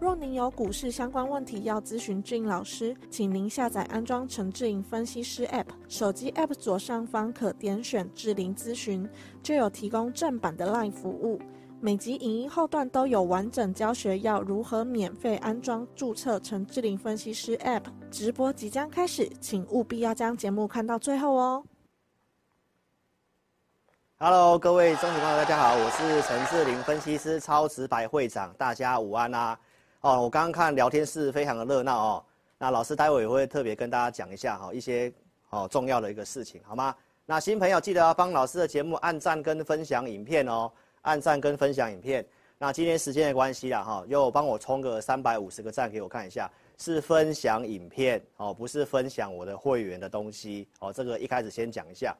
若您有股市相关问题要咨询俊老师，请您下载安装陈志颖分析师 App，手机 App 左上方可点选志玲咨询，就有提供正版的 LINE 服务。每集影音后段都有完整教学，要如何免费安装、注册陈志玲分析师 App。直播即将开始，请务必要将节目看到最后哦。Hello，各位中庭观众，大家好，我是陈志玲分析师超直白会长，大家午安啊！哦，我刚刚看聊天室非常的热闹哦，那老师待会也会特别跟大家讲一下哈一些哦重要的一个事情，好吗？那新朋友记得要帮老师的节目按赞跟分享影片哦。按赞跟分享影片，那今天时间的关系啦，哈，又帮我冲个三百五十个赞给我看一下，是分享影片哦，不是分享我的会员的东西哦，这个一开始先讲一下。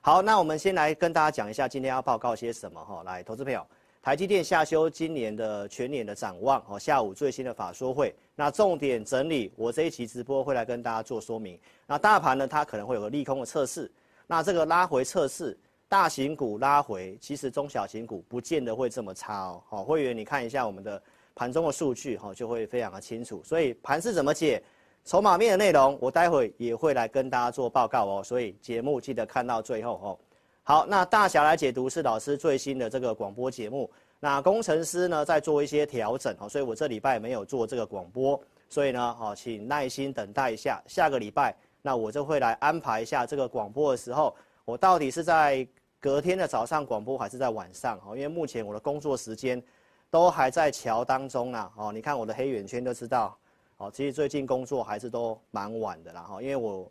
好，那我们先来跟大家讲一下今天要报告些什么哈，来，投资朋友，台积电下修今年的全年的展望哦，下午最新的法说会，那重点整理，我这一期直播会来跟大家做说明。那大盘呢，它可能会有个利空的测试，那这个拉回测试。大型股拉回，其实中小型股不见得会这么差哦。好，会员你看一下我们的盘中的数据，哈，就会非常的清楚。所以盘是怎么解，筹码面的内容，我待会也会来跟大家做报告哦。所以节目记得看到最后哦。好，那大侠来解读是老师最新的这个广播节目。那工程师呢在做一些调整哦，所以我这礼拜没有做这个广播，所以呢，好，请耐心等待一下，下个礼拜那我就会来安排一下这个广播的时候，我到底是在。隔天的早上广播还是在晚上哦，因为目前我的工作时间都还在桥当中啦哦。你看我的黑眼圈就知道哦，其实最近工作还是都蛮晚的啦哈，因为我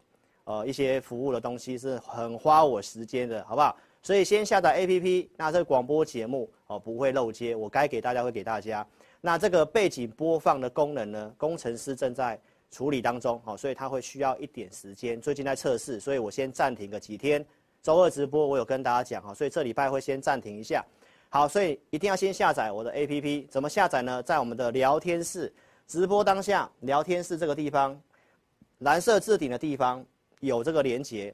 呃一些服务的东西是很花我时间的，好不好？所以先下载 APP，那这广播节目哦不会漏接，我该给大家会给大家。那这个背景播放的功能呢，工程师正在处理当中哦，所以他会需要一点时间，最近在测试，所以我先暂停个几天。周二直播我有跟大家讲哈，所以这礼拜会先暂停一下。好，所以一定要先下载我的 APP，怎么下载呢？在我们的聊天室直播当下，聊天室这个地方，蓝色置顶的地方有这个连接，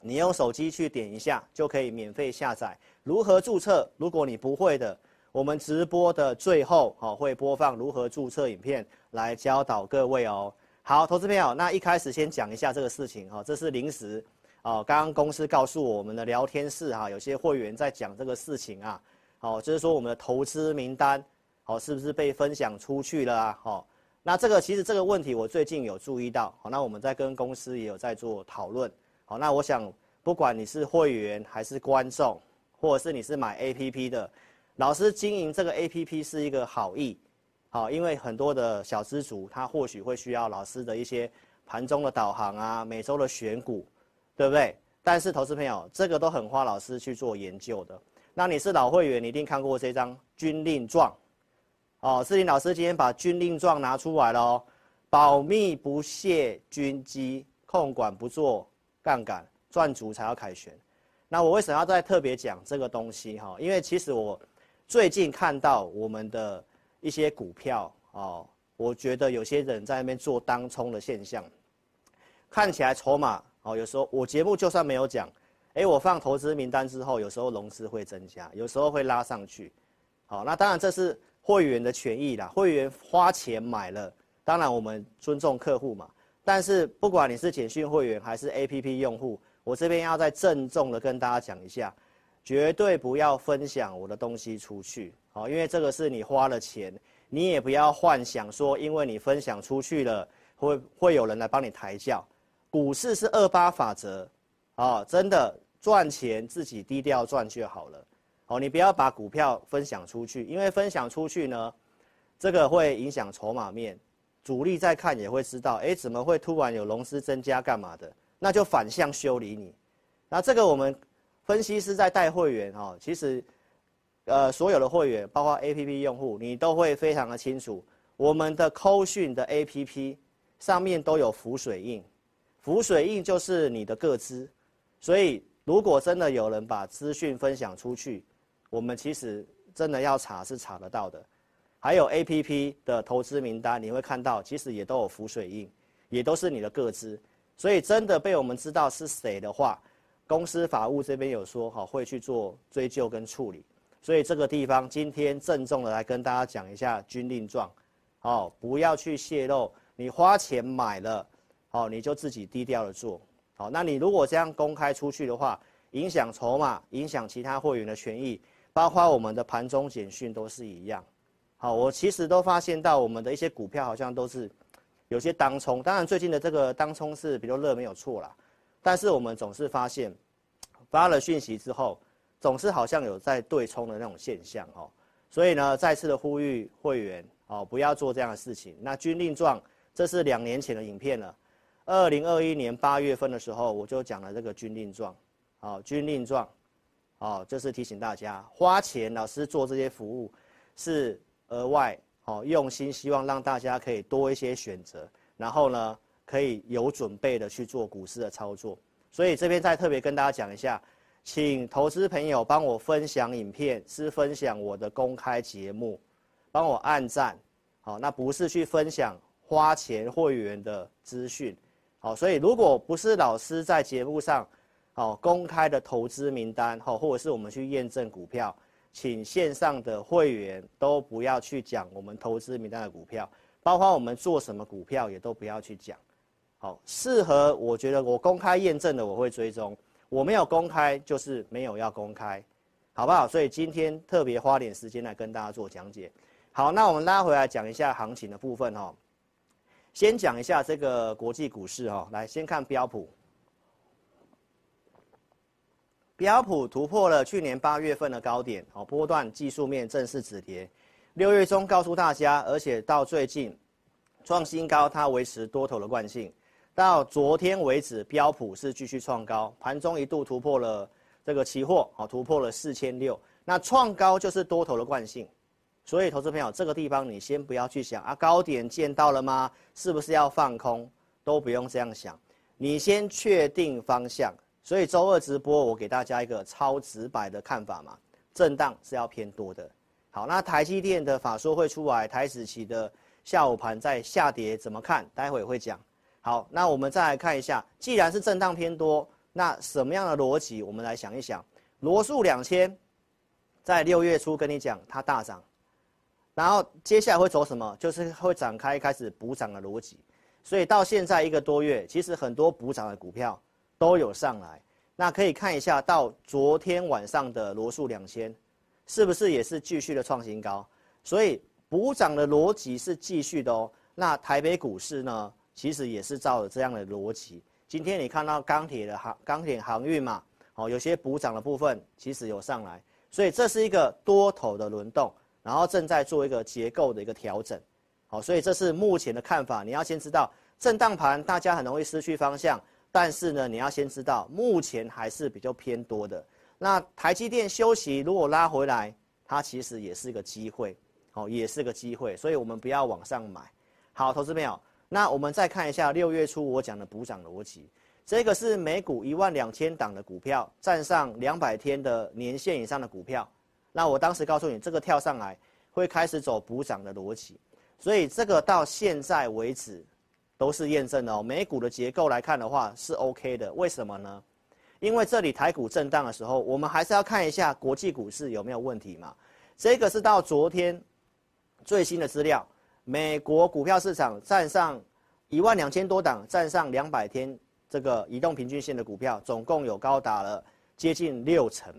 你用手机去点一下就可以免费下载。如何注册？如果你不会的，我们直播的最后哦会播放如何注册影片来教导各位哦。好，投资朋友，那一开始先讲一下这个事情哈，这是临时。哦，刚刚公司告诉我们的聊天室哈，有些会员在讲这个事情啊，哦，就是说我们的投资名单，哦，是不是被分享出去了啊？哦，那这个其实这个问题我最近有注意到，好，那我们在跟公司也有在做讨论，好，那我想不管你是会员还是观众，或者是你是买 APP 的，老师经营这个 APP 是一个好意，好，因为很多的小资族他或许会需要老师的一些盘中的导航啊，每周的选股。对不对？但是投资朋友，这个都很花老师去做研究的。那你是老会员，你一定看过这张军令状，哦，志玲老师今天把军令状拿出来了哦，保密不泄军机，控管不做杠杆，赚足才要凯旋。那我为什么要再特别讲这个东西哈？因为其实我最近看到我们的一些股票哦，我觉得有些人在那边做当冲的现象，看起来筹码。哦，有时候我节目就算没有讲，哎，我放投资名单之后，有时候融资会增加，有时候会拉上去。好，那当然这是会员的权益啦，会员花钱买了，当然我们尊重客户嘛。但是不管你是简讯会员还是 APP 用户，我这边要再郑重的跟大家讲一下，绝对不要分享我的东西出去。好，因为这个是你花了钱，你也不要幻想说，因为你分享出去了，会会有人来帮你抬轿。股市是二八法则，哦，真的赚钱自己低调赚就好了，哦，你不要把股票分享出去，因为分享出去呢，这个会影响筹码面，主力在看也会知道，哎，怎么会突然有融资增加干嘛的？那就反向修理你。那这个我们分析师在带会员哈，其实，呃，所有的会员包括 APP 用户，你都会非常的清楚，我们的扣讯的 APP。上面都有浮水印，浮水印就是你的个资，所以如果真的有人把资讯分享出去，我们其实真的要查是查得到的。还有 APP 的投资名单，你会看到其实也都有浮水印，也都是你的个资，所以真的被我们知道是谁的话，公司法务这边有说好会去做追究跟处理。所以这个地方今天郑重的来跟大家讲一下军令状，哦，不要去泄露。你花钱买了，好，你就自己低调的做，好。那你如果这样公开出去的话，影响筹码，影响其他会员的权益，包括我们的盘中简讯都是一样。好，我其实都发现到我们的一些股票好像都是有些当冲，当然最近的这个当冲是比较热，没有错啦。但是我们总是发现发了讯息之后，总是好像有在对冲的那种现象哦。所以呢，再次的呼吁会员哦，不要做这样的事情。那军令状。这是两年前的影片了，二零二一年八月份的时候，我就讲了这个军令状，好，军令状，好，就是提醒大家，花钱老师做这些服务，是额外，好，用心，希望让大家可以多一些选择，然后呢，可以有准备的去做股市的操作。所以这边再特别跟大家讲一下，请投资朋友帮我分享影片，是分享我的公开节目，帮我按赞，好，那不是去分享。花钱会员的资讯，好，所以如果不是老师在节目上，好公开的投资名单，好，或者是我们去验证股票，请线上的会员都不要去讲我们投资名单的股票，包括我们做什么股票也都不要去讲，好，适合我觉得我公开验证的我会追踪，我没有公开就是没有要公开，好不好？所以今天特别花点时间来跟大家做讲解，好，那我们拉回来讲一下行情的部分哈。先讲一下这个国际股市哈，来先看标普，标普突破了去年八月份的高点，哦，波段技术面正式止跌。六月中告诉大家，而且到最近创新高，它维持多头的惯性。到昨天为止，标普是继续创高，盘中一度突破了这个期货，哦，突破了四千六。那创高就是多头的惯性。所以，投资朋友，这个地方你先不要去想啊，高点见到了吗？是不是要放空？都不用这样想，你先确定方向。所以周二直播，我给大家一个超直白的看法嘛，震荡是要偏多的。好，那台积电的法说会出来，台指期的下午盘在下跌，怎么看？待会会讲。好，那我们再来看一下，既然是震荡偏多，那什么样的逻辑？我们来想一想，罗素两千在六月初跟你讲，它大涨。然后接下来会走什么？就是会展开开始补涨的逻辑，所以到现在一个多月，其实很多补涨的股票都有上来。那可以看一下到昨天晚上的罗素两千，是不是也是继续的创新高？所以补涨的逻辑是继续的哦。那台北股市呢，其实也是照着这样的逻辑。今天你看到钢铁的航钢铁航运嘛，哦，有些补涨的部分其实有上来，所以这是一个多头的轮动。然后正在做一个结构的一个调整，好，所以这是目前的看法。你要先知道震荡盘，大家很容易失去方向。但是呢，你要先知道目前还是比较偏多的。那台积电休息，如果拉回来，它其实也是一个机会，好，也是个机会。所以我们不要往上买。好，投资朋友，那我们再看一下六月初我讲的补涨逻辑，这个是每股一万两千档的股票，站上两百天的年线以上的股票。那我当时告诉你，这个跳上来会开始走补涨的逻辑，所以这个到现在为止都是验证的哦。美股的结构来看的话是 OK 的，为什么呢？因为这里台股震荡的时候，我们还是要看一下国际股市有没有问题嘛。这个是到昨天最新的资料，美国股票市场站上一万两千多档，站上两百天这个移动平均线的股票，总共有高达了接近六成。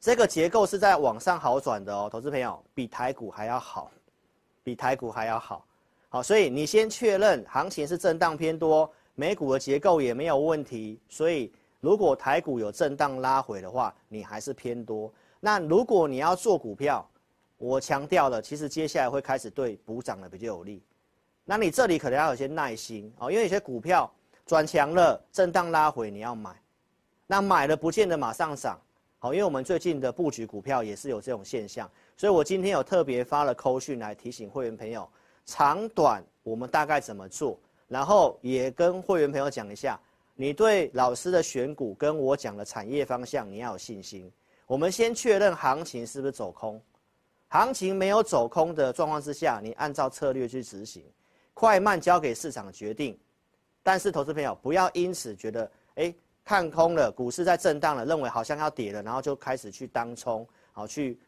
这个结构是在往上好转的哦，投资朋友，比台股还要好，比台股还要好，好，所以你先确认行情是震荡偏多，美股的结构也没有问题，所以如果台股有震荡拉回的话，你还是偏多。那如果你要做股票，我强调了，其实接下来会开始对补涨的比较有利，那你这里可能要有些耐心哦，因为有些股票转强了，震荡拉回你要买，那买了不见得马上涨。好，因为我们最近的布局股票也是有这种现象，所以我今天有特别发了扣讯来提醒会员朋友，长短我们大概怎么做，然后也跟会员朋友讲一下，你对老师的选股跟我讲的产业方向你要有信心。我们先确认行情是不是走空，行情没有走空的状况之下，你按照策略去执行，快慢交给市场决定。但是投资朋友不要因此觉得，哎，看空了，股市在震荡了，认为好像要跌了，然后就开始去当冲，好去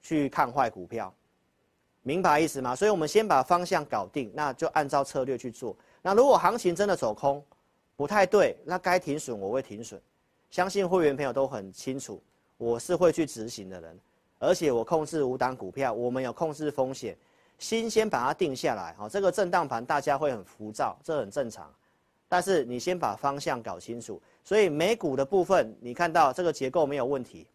去看坏股票，明白意思吗？所以我们先把方向搞定，那就按照策略去做。那如果行情真的走空，不太对，那该停损我会停损，相信会员朋友都很清楚。我是会去执行的人，而且我控制五档股票，我们有控制风险，先先把它定下来。好，这个震荡盘大家会很浮躁，这很正常。但是你先把方向搞清楚。所以美股的部分，你看到这个结构没有问题，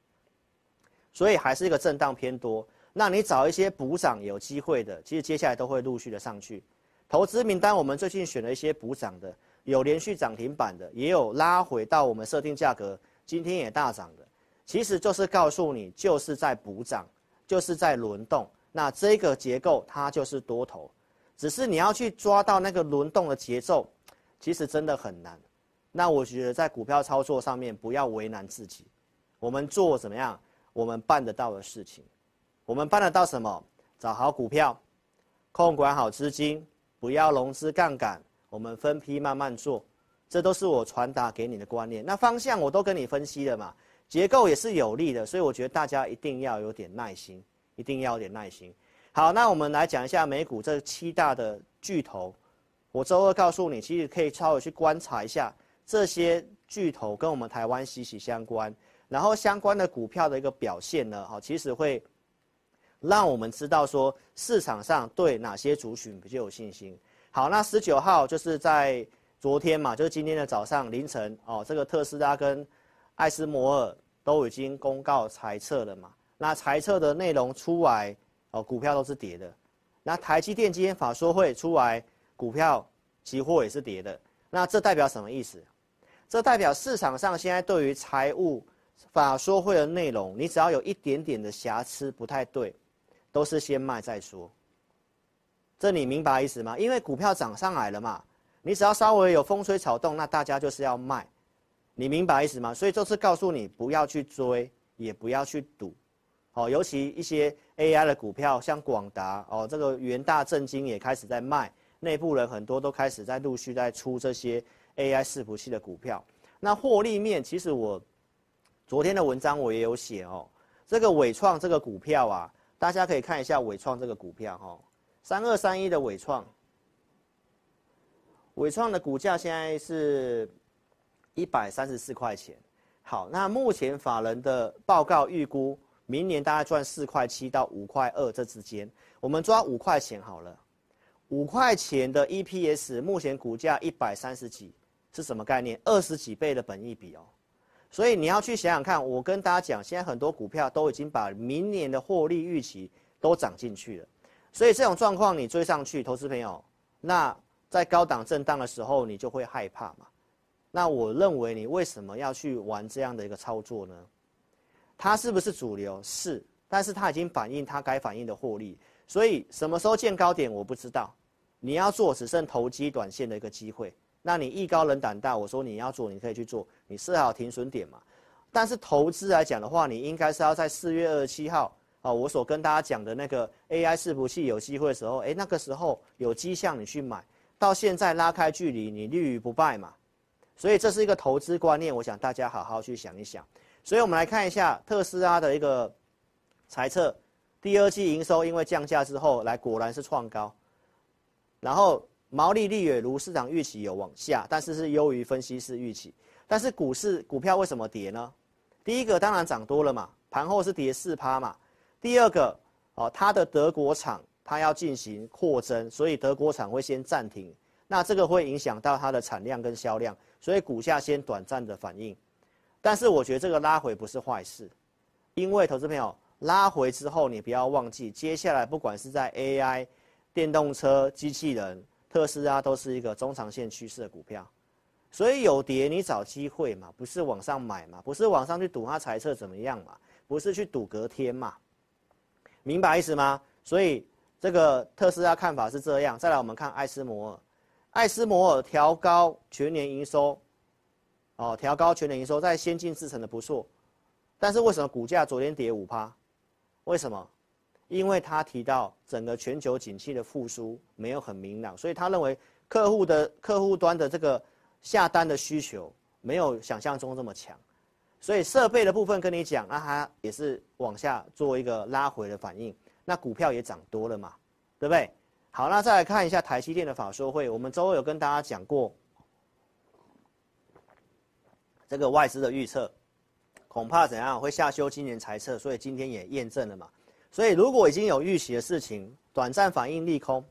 所以还是一个震荡偏多。那你找一些补涨有机会的，其实接下来都会陆续的上去。投资名单我们最近选了一些补涨的，有连续涨停板的，也有拉回到我们设定价格，今天也大涨的。其实就是告诉你，就是在补涨，就是在轮动。那这个结构它就是多头，只是你要去抓到那个轮动的节奏，其实真的很难。那我觉得在股票操作上面不要为难自己，我们做怎么样？我们办得到的事情，我们办得到什么？找好股票，控管好资金，不要融资杠杆，我们分批慢慢做，这都是我传达给你的观念。那方向我都跟你分析了嘛。结构也是有利的，所以我觉得大家一定要有点耐心，一定要有点耐心。好，那我们来讲一下美股这七大的巨头。我周二告诉你，其实可以稍微去观察一下这些巨头跟我们台湾息息相关，然后相关的股票的一个表现呢，哈，其实会让我们知道说市场上对哪些族群比较有信心。好，那十九号就是在昨天嘛，就是今天的早上凌晨哦，这个特斯拉跟艾斯摩尔都已经公告裁撤了嘛？那裁撤的内容出来，哦，股票都是跌的。那台积电今天法说会出来，股票期货也是跌的。那这代表什么意思？这代表市场上现在对于财务法说会的内容，你只要有一点点的瑕疵不太对，都是先卖再说。这你明白意思吗？因为股票涨上来了嘛，你只要稍微有风吹草动，那大家就是要卖。你明白意思吗？所以这次告诉你不要去追，也不要去赌，哦，尤其一些 AI 的股票，像广达哦，这个元大正金也开始在卖，内部人很多都开始在陆续在出这些 AI 伺服器的股票。那获利面，其实我昨天的文章我也有写哦，这个伟创这个股票啊，大家可以看一下伟创这个股票哈，三二三一的伟创，伟创的股价现在是。一百三十四块钱，好，那目前法人的报告预估，明年大概赚四块七到五块二这之间，我们抓五块钱好了，五块钱的 EPS，目前股价一百三十几，是什么概念？二十几倍的本益比哦，所以你要去想想看，我跟大家讲，现在很多股票都已经把明年的获利预期都涨进去了，所以这种状况你追上去，投资朋友，那在高档震荡的时候，你就会害怕嘛。那我认为你为什么要去玩这样的一个操作呢？它是不是主流？是，但是它已经反映它该反映的获利，所以什么时候见高点我不知道。你要做只剩投机短线的一个机会，那你艺高人胆大，我说你要做你可以去做，你设好停损点嘛。但是投资来讲的话，你应该是要在四月二十七号啊，我所跟大家讲的那个 AI 伺服器有机会的时候，哎，那个时候有迹象你去买，到现在拉开距离，你立于不败嘛。所以这是一个投资观念，我想大家好好去想一想。所以我们来看一下特斯拉的一个猜测，第二季营收因为降价之后，来果然是创高，然后毛利率也如市场预期有往下，但是是优于分析师预期。但是股市股票为什么跌呢？第一个当然涨多了嘛，盘后是跌四趴嘛。第二个哦，它的德国厂它要进行扩增，所以德国厂会先暂停，那这个会影响到它的产量跟销量。所以股价先短暂的反应，但是我觉得这个拉回不是坏事，因为投资朋友拉回之后，你不要忘记，接下来不管是在 AI、电动车、机器人、特斯拉都是一个中长线趋势的股票，所以有跌你找机会嘛，不是往上买嘛，不是往上去赌它财测怎么样嘛，不是去赌隔天嘛，明白意思吗？所以这个特斯拉看法是这样。再来，我们看艾斯摩尔，艾斯摩尔调高全年营收，哦，调高全年营收，在先进制程的不错，但是为什么股价昨天跌五趴？为什么？因为他提到整个全球景气的复苏没有很明朗，所以他认为客户的客户端的这个下单的需求没有想象中这么强，所以设备的部分跟你讲，那它也是往下做一个拉回的反应，那股票也涨多了嘛，对不对？好，那再来看一下台积电的法说会，我们周二有跟大家讲过这个外资的预测，恐怕怎样会下修今年财测，所以今天也验证了嘛。所以，如果已经有预期的事情，短暂反应利空，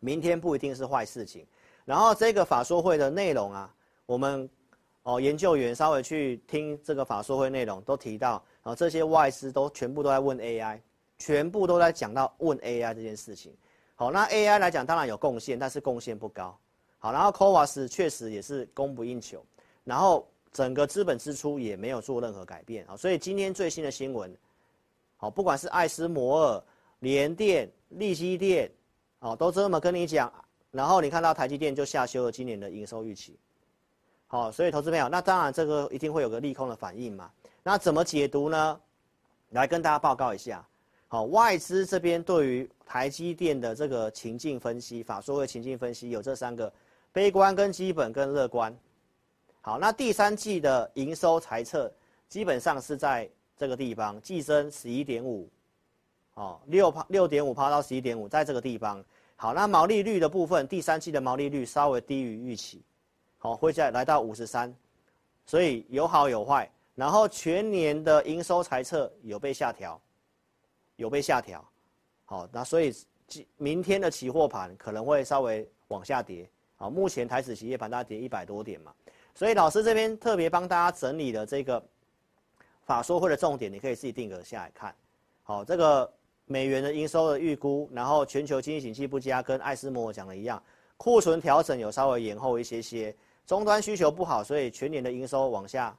明天不一定是坏事情。然后，这个法说会的内容啊，我们哦研究员稍微去听这个法说会内容，都提到啊，这些外资都全部都在问 AI，全部都在讲到问 AI 这件事情。好，那 AI 来讲当然有贡献，但是贡献不高。好，然后 CoWoS 确实也是供不应求，然后整个资本支出也没有做任何改变啊。所以今天最新的新闻。好，不管是艾斯摩尔、联电、利基电，哦，都这么跟你讲。然后你看到台积电就下修了今年的营收预期。好，所以投资朋友，那当然这个一定会有个利空的反应嘛。那怎么解读呢？来跟大家报告一下。好，外资这边对于台积电的这个情境分析，法说会情境分析有这三个：悲观、跟基本、跟乐观。好，那第三季的营收财测基本上是在。这个地方季增十一点五，哦，六趴六点五趴到十一点五，在这个地方。好，那毛利率的部分，第三季的毛利率稍微低于预期，好，会再来到五十三，所以有好有坏。然后全年的营收财测有被下调，有被下调，好，那所以明天的期货盘可能会稍微往下跌，好，目前台指期夜盘大跌一百多点嘛，所以老师这边特别帮大家整理了这个。法说会的重点，你可以自己定格下来看。好，这个美元的营收的预估，然后全球经济景气不佳，跟艾斯摩尔讲的一样，库存调整有稍微延后一些些，终端需求不好，所以全年的营收往下，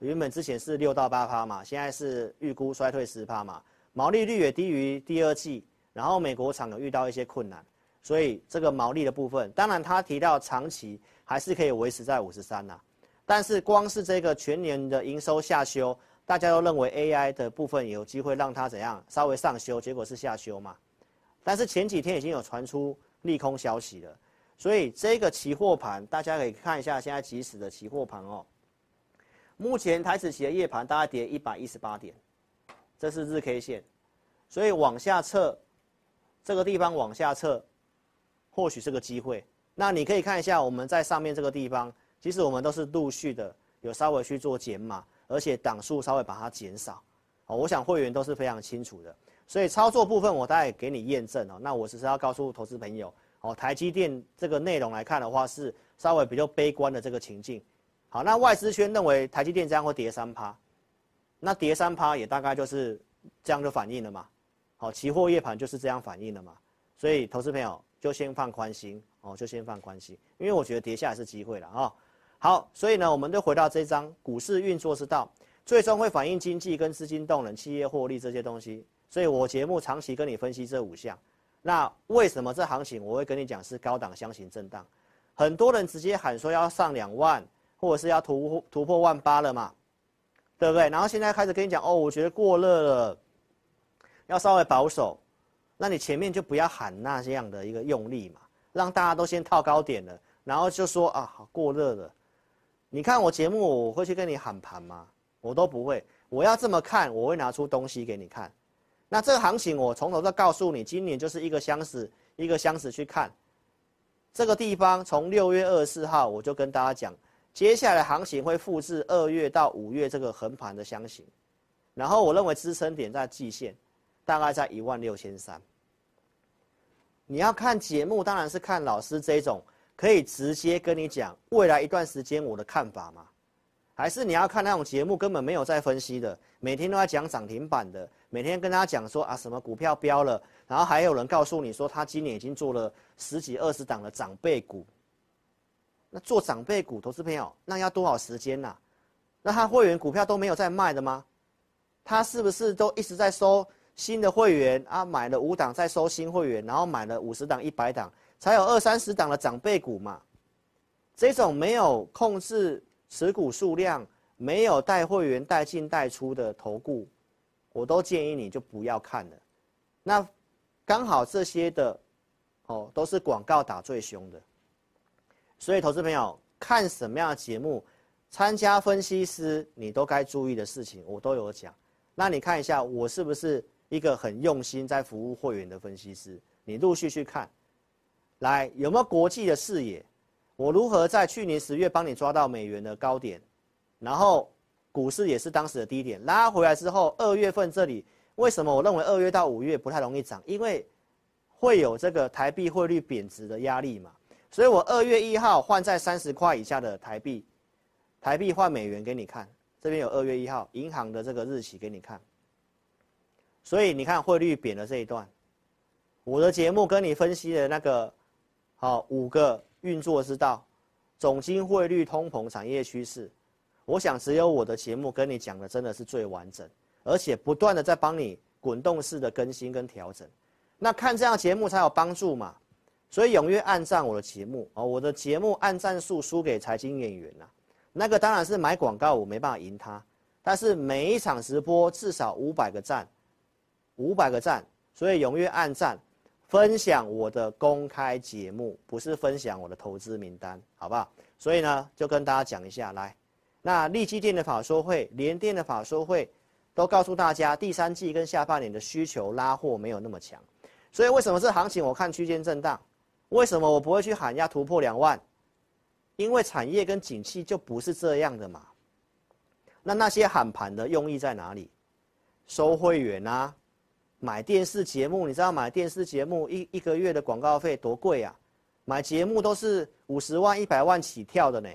原本之前是六到八趴嘛，现在是预估衰退十趴嘛，毛利率也低于第二季，然后美国厂有遇到一些困难，所以这个毛利的部分，当然他提到长期还是可以维持在五十三呐，但是光是这个全年的营收下修。大家都认为 AI 的部分有机会让它怎样稍微上修，结果是下修嘛？但是前几天已经有传出利空消息了，所以这个期货盘大家可以看一下现在即时的期货盘哦。目前台指期的夜盘大概跌一百一十八点，这是日 K 线，所以往下测，这个地方往下测，或许是个机会。那你可以看一下我们在上面这个地方，其实我们都是陆续的有稍微去做减码。而且档数稍微把它减少，哦，我想会员都是非常清楚的，所以操作部分我大概给你验证哦。那我只是要告诉投资朋友，哦，台积电这个内容来看的话是稍微比较悲观的这个情境。好，那外资圈认为台积电这样会跌三趴，那跌三趴也大概就是这样就反应了嘛。好，期货夜盘就是这样反应了嘛。所以投资朋友就先放宽心哦，就先放宽心，因为我觉得跌下来是机会了啊。好，所以呢，我们就回到这张股市运作之道，最终会反映经济跟资金动能、企业获利这些东西。所以我节目长期跟你分析这五项。那为什么这行情我会跟你讲是高档箱型震荡？很多人直接喊说要上两万，或者是要突突破万八了嘛，对不对？然后现在开始跟你讲哦，我觉得过热了，要稍微保守。那你前面就不要喊那这样的一个用力嘛，让大家都先套高点了，然后就说啊，过热了。你看我节目，我会去跟你喊盘吗？我都不会。我要这么看，我会拿出东西给你看。那这个行情，我从头到告诉你，今年就是一个箱子一个箱子去看。这个地方从六月二十四号，我就跟大家讲，接下来行情会复制二月到五月这个横盘的箱型。然后我认为支撑点在季线，大概在一万六千三。你要看节目，当然是看老师这种。可以直接跟你讲未来一段时间我的看法吗？还是你要看那种节目根本没有在分析的，每天都在讲涨停板的，每天跟大家讲说啊什么股票飙了，然后还有人告诉你说他今年已经做了十几二十档的长辈股。那做长辈股，投资朋友，那要多少时间呐？那他会员股票都没有在卖的吗？他是不是都一直在收新的会员啊，买了五档再收新会员，然后买了五十档、一百档，才有二三十档的长辈股嘛。这种没有控制持股数量、没有带会员带进带出的投顾，我都建议你就不要看了。那刚好这些的，哦，都是广告打最凶的。所以，投资朋友看什么样的节目，参加分析师，你都该注意的事情，我都有讲。那你看一下，我是不是？一个很用心在服务会员的分析师，你陆续去看，来有没有国际的视野？我如何在去年十月帮你抓到美元的高点，然后股市也是当时的低点，拉回来之后，二月份这里为什么我认为二月到五月不太容易涨？因为会有这个台币汇率贬值的压力嘛，所以我二月一号换在三十块以下的台币，台币换美元给你看，这边有二月一号银行的这个日期给你看。所以你看汇率贬的这一段，我的节目跟你分析的那个，好五个运作之道，总经汇率通膨产业趋势，我想只有我的节目跟你讲的真的是最完整，而且不断的在帮你滚动式的更新跟调整，那看这样节目才有帮助嘛，所以踊跃按赞我的节目哦，我的节目按赞数输给财经演员呐，那个当然是买广告我没办法赢他，但是每一场直播至少五百个赞。五百个赞，所以踊跃按赞，分享我的公开节目，不是分享我的投资名单，好不好？所以呢，就跟大家讲一下，来，那力积电的法说会，联电的法说会，都告诉大家，第三季跟下半年的需求拉货没有那么强，所以为什么这行情我看区间震荡？为什么我不会去喊要突破两万？因为产业跟景气就不是这样的嘛。那那些喊盘的用意在哪里？收会员啊。买电视节目，你知道买电视节目一一个月的广告费多贵啊？买节目都是五十万、一百万起跳的呢，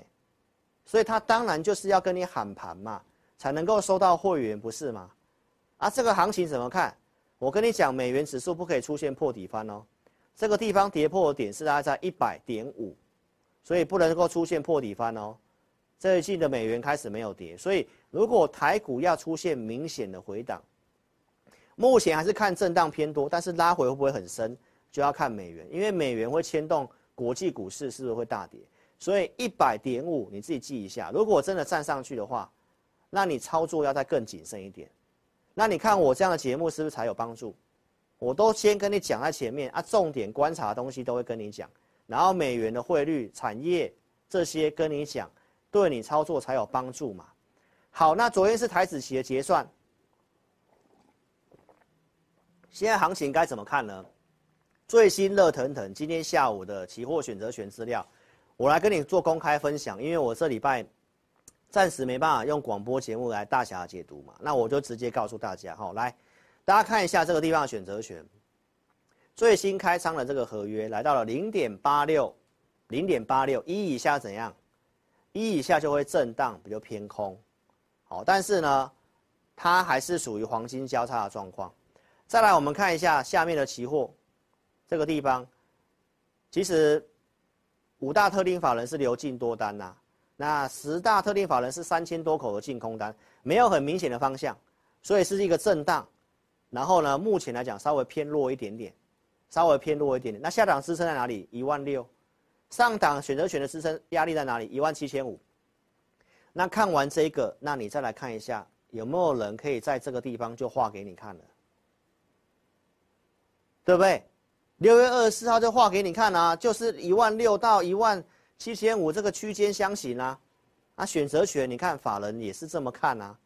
所以他当然就是要跟你喊盘嘛，才能够收到会员，不是吗？啊，这个行情怎么看？我跟你讲，美元指数不可以出现破底翻哦，这个地方跌破的点是大概在一百点五，所以不能够出现破底翻哦。这一季的美元开始没有跌，所以如果台股要出现明显的回档。目前还是看震荡偏多，但是拉回会不会很深，就要看美元，因为美元会牵动国际股市是不是会大跌，所以一百点五你自己记一下。如果真的站上去的话，那你操作要再更谨慎一点。那你看我这样的节目是不是才有帮助？我都先跟你讲在前面啊，重点观察的东西都会跟你讲，然后美元的汇率、产业这些跟你讲，对你操作才有帮助嘛。好，那昨天是台子期的结算。现在行情该怎么看呢？最新热腾腾，今天下午的期货选择权资料，我来跟你做公开分享。因为我这礼拜暂时没办法用广播节目来大侠解读嘛，那我就直接告诉大家哈，来，大家看一下这个地方的选择权，最新开仓的这个合约来到了零点八六，零点八六一以下怎样？一以下就会震荡，比较偏空，好，但是呢，它还是属于黄金交叉的状况。再来，我们看一下下面的期货，这个地方，其实五大特定法人是流进多单呐、那十大特定法人是三千多口的净空单，没有很明显的方向，所以是一个震荡。然后呢，目前来讲稍微偏弱一点点，稍微偏弱一点点。那下档支撑在哪里？一万六。上档选择权的支撑压力在哪里？一万七千五。那看完这个，那你再来看一下，有没有人可以在这个地方就画给你看了？对不对？六月二十四号就画给你看啊，就是一万六到一万七千五这个区间箱型啊，啊选择权你看法人也是这么看啊，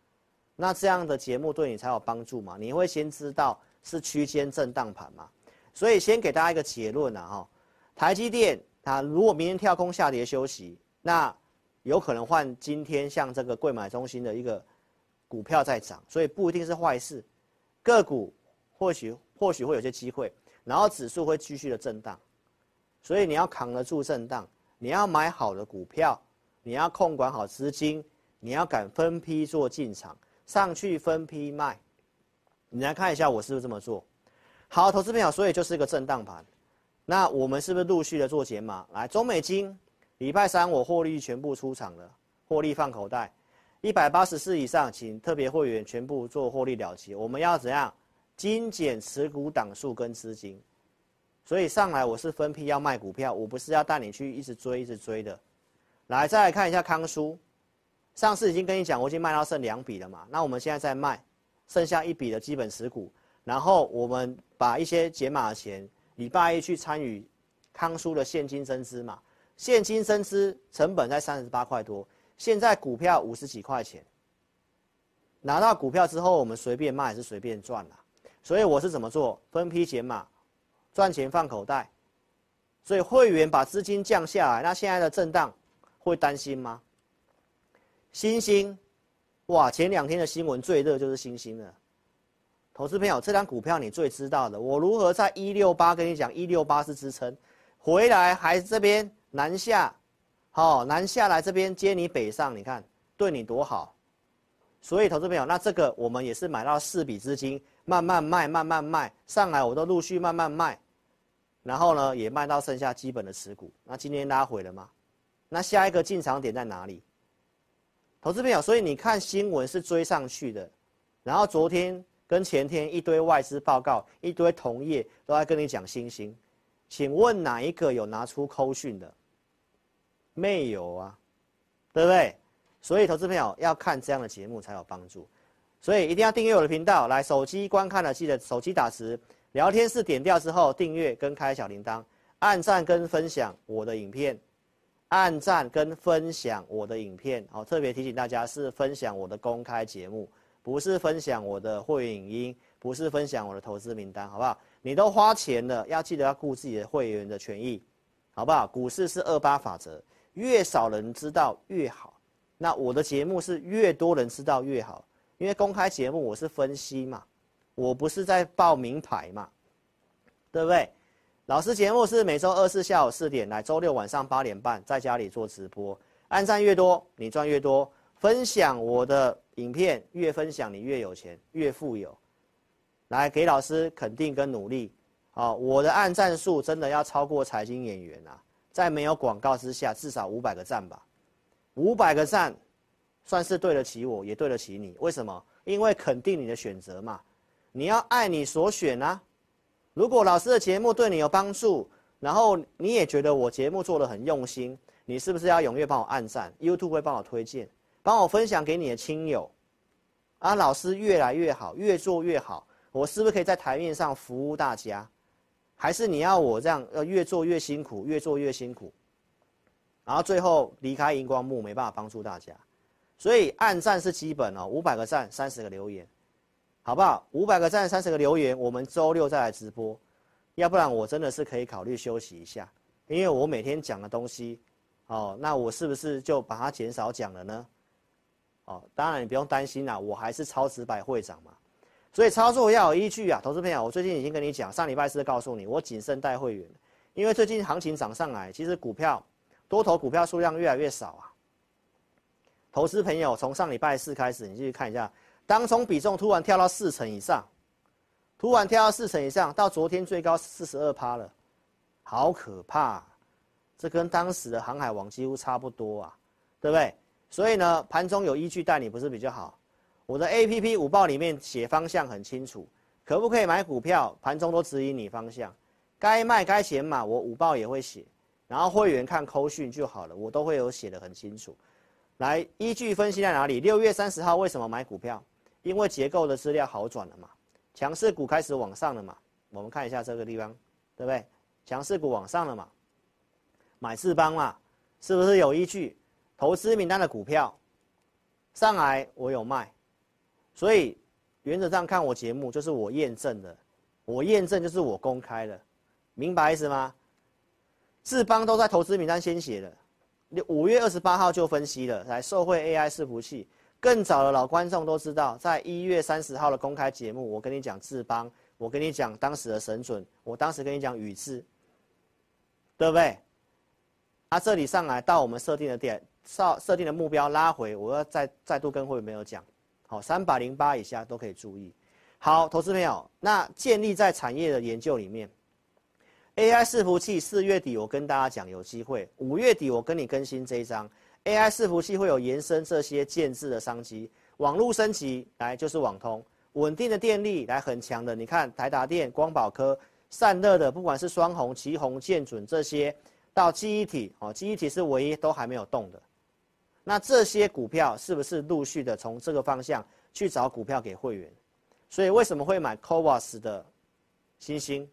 那这样的节目对你才有帮助嘛？你会先知道是区间震荡盘嘛？所以先给大家一个结论啊哈，台积电它如果明天跳空下跌休息，那有可能换今天像这个贵买中心的一个股票在涨，所以不一定是坏事，个股或许。或许会有些机会，然后指数会继续的震荡，所以你要扛得住震荡，你要买好的股票，你要控管好资金，你要敢分批做进场，上去分批卖。你来看一下我是不是这么做？好，投资朋友，所以就是一个震荡盘。那我们是不是陆续的做减码？来，中美金，礼拜三我获利全部出场了，获利放口袋，一百八十四以上，请特别会员全部做获利了结。我们要怎样？精简持股档数跟资金。所以上来我是分批要卖股票，我不是要带你去一直追一直追的。来，再来看一下康叔，上次已经跟你讲，我已经卖到剩两笔了嘛。那我们现在在卖，剩下一笔的基本持股，然后我们把一些减码的钱，礼拜一去参与康叔的现金增资嘛。现金增资成本在三十八块多，现在股票五十几块钱。拿到股票之后，我们随便卖还是随便赚啦。所以我是怎么做？分批减码。赚钱放口袋，所以会员把资金降下来，那现在的震荡会担心吗？新兴，哇，前两天的新闻最热就是新兴了。投资朋友，这张股票你最知道的，我如何在一六八跟你讲，一六八是支撑，回来还这边南下，好，南下来这边接你北上，你看对你多好。所以投资朋友，那这个我们也是买到四笔资金，慢慢卖，慢慢卖，上来我都陆续慢慢卖。然后呢，也卖到剩下基本的持股。那今天拉回了吗？那下一个进场点在哪里？投资朋友，所以你看新闻是追上去的，然后昨天跟前天一堆外资报告，一堆同业都在跟你讲新兴，请问哪一个有拿出扣讯的？没有啊，对不对？所以投资朋友要看这样的节目才有帮助，所以一定要订阅我的频道。来，手机观看的记得手机打字。聊天室点掉之后，订阅跟开小铃铛，按赞跟分享我的影片，按赞跟分享我的影片。好，特别提醒大家是分享我的公开节目，不是分享我的会员影音，不是分享我的投资名单，好不好？你都花钱了，要记得要顾自己的会员的权益，好不好？股市是二八法则，越少人知道越好。那我的节目是越多人知道越好，因为公开节目我是分析嘛。我不是在报名牌嘛，对不对？老师节目是每周二四下午四点来，周六晚上八点半在家里做直播。按赞越多，你赚越多。分享我的影片，越分享你越有钱，越富有。来给老师肯定跟努力。啊，我的按赞数真的要超过财经演员啊！在没有广告之下，至少五百个赞吧。五百个赞，算是对得起我，也对得起你。为什么？因为肯定你的选择嘛。你要爱你所选啊！如果老师的节目对你有帮助，然后你也觉得我节目做得很用心，你是不是要踊跃帮我按赞？YouTube 会帮我推荐，帮我分享给你的亲友。啊，老师越来越好，越做越好，我是不是可以在台面上服务大家？还是你要我这样要越做越辛苦，越做越辛苦，然后最后离开荧光幕，没办法帮助大家？所以按赞是基本哦，五百个赞，三十个留言。好不好？五百个赞，三十个留言，我们周六再来直播，要不然我真的是可以考虑休息一下，因为我每天讲的东西，哦，那我是不是就把它减少讲了呢？哦，当然你不用担心啦，我还是超直白会长嘛，所以操作要有依据啊，投资朋友，我最近已经跟你讲，上礼拜四告诉你，我谨慎带会员，因为最近行情涨上来，其实股票多头股票数量越来越少啊，投资朋友从上礼拜四开始，你继续看一下。当冲比重突然跳到四成以上，突然跳到四成以上，到昨天最高四十二趴了，好可怕啊！这跟当时的航海王几乎差不多啊，对不对？所以呢，盘中有依据带你不是比较好？我的 APP 午报里面写方向很清楚，可不可以买股票？盘中都指引你方向，该卖该减码，我午报也会写，然后会员看扣讯就好了，我都会有写得很清楚。来，依据分析在哪里？六月三十号为什么买股票？因为结构的资料好转了嘛，强势股开始往上了嘛，我们看一下这个地方，对不对？强势股往上了嘛，买智邦嘛，是不是有依据？投资名单的股票上来我有卖，所以原则上看我节目就是我验证的，我验证就是我公开的，明白意思吗？智邦都在投资名单先写的，五月二十八号就分析了，来受惠 AI 伺服器。更早的老观众都知道，在一月三十号的公开节目，我跟你讲智邦，我跟你讲当时的神准，我当时跟你讲宇智，对不对？啊，这里上来到我们设定的点，设设定的目标拉回，我要再再度跟会员朋友讲，好，三百零八以下都可以注意。好，投资朋友，那建立在产业的研究里面，AI 伺服器四月底我跟大家讲有机会，五月底我跟你更新这一张。AI 伺服器会有延伸这些建制的商机，网络升级来就是网通，稳定的电力来很强的，你看台达电、光宝科散热的，不管是双鸿、奇鋐、建准这些，到记忆体哦，记忆体是唯一都还没有动的。那这些股票是不是陆续的从这个方向去找股票给会员？所以为什么会买 CoWoS 的欣兴？